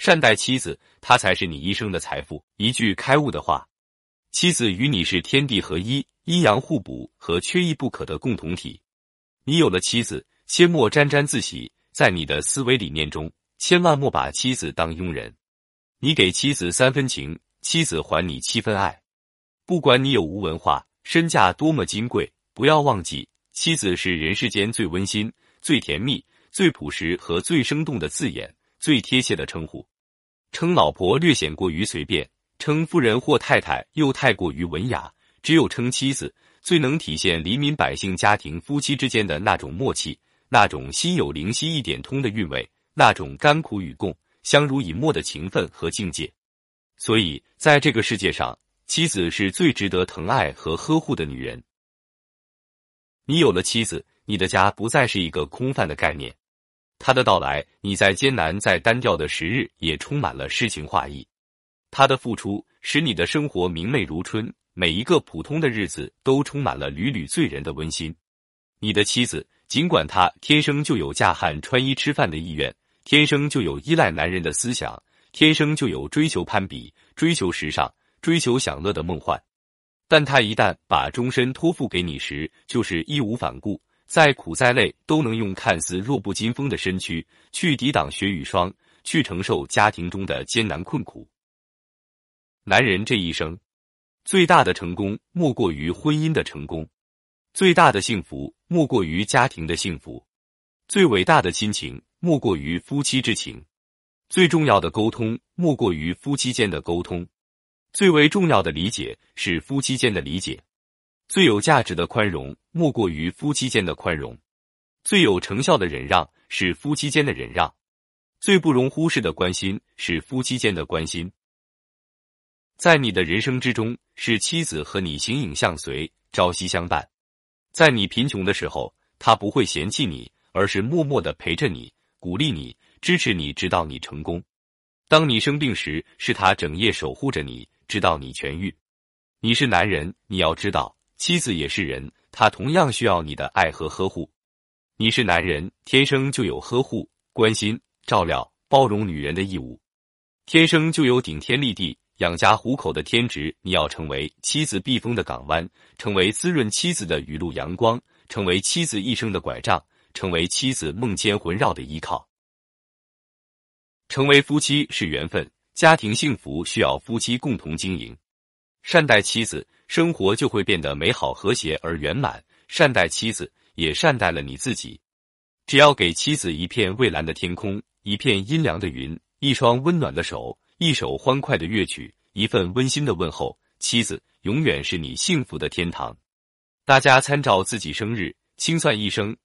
善待妻子，她才是你一生的财富。一句开悟的话：妻子与你是天地合一、阴阳互补和缺一不可的共同体。你有了妻子，切莫沾沾自喜，在你的思维理念中，千万莫把妻子当佣人。你给妻子三分情，妻子还你七分爱。不管你有无文化，身价多么金贵，不要忘记，妻子是人世间最温馨、最甜蜜、最朴实和最生动的字眼。最贴切的称呼，称老婆略显过于随便，称夫人或太太又太过于文雅，只有称妻子，最能体现黎民百姓家庭夫妻之间的那种默契，那种心有灵犀一点通的韵味，那种甘苦与共、相濡以沫的情分和境界。所以，在这个世界上，妻子是最值得疼爱和呵护的女人。你有了妻子，你的家不再是一个空泛的概念。他的到来，你在艰难、在单调的时日也充满了诗情画意。他的付出使你的生活明媚如春，每一个普通的日子都充满了缕缕醉人的温馨。你的妻子，尽管她天生就有嫁汉穿衣吃饭的意愿，天生就有依赖男人的思想，天生就有追求攀比、追求时尚、追求享乐的梦幻，但她一旦把终身托付给你时，就是义无反顾。再苦再累，都能用看似弱不禁风的身躯去抵挡雪与霜，去承受家庭中的艰难困苦。男人这一生，最大的成功莫过于婚姻的成功，最大的幸福莫过于家庭的幸福，最伟大的亲情莫过于夫妻之情，最重要的沟通莫过于夫妻间的沟通，最为重要的理解是夫妻间的理解。最有价值的宽容，莫过于夫妻间的宽容；最有成效的忍让，是夫妻间的忍让；最不容忽视的关心，是夫妻间的关心。在你的人生之中，是妻子和你形影相随、朝夕相伴。在你贫穷的时候，他不会嫌弃你，而是默默的陪着你，鼓励你，支持你，直到你成功。当你生病时，是他整夜守护着你，直到你痊愈。你是男人，你要知道。妻子也是人，他同样需要你的爱和呵护。你是男人，天生就有呵护、关心、照料、包容女人的义务，天生就有顶天立地、养家糊口的天职。你要成为妻子避风的港湾，成为滋润妻子的雨露阳光，成为妻子一生的拐杖，成为妻子梦间魂绕的依靠。成为夫妻是缘分，家庭幸福需要夫妻共同经营。善待妻子。生活就会变得美好、和谐而圆满。善待妻子，也善待了你自己。只要给妻子一片蔚蓝的天空，一片阴凉的云，一双温暖的手，一首欢快的乐曲，一份温馨的问候，妻子永远是你幸福的天堂。大家参照自己生日，清算一生，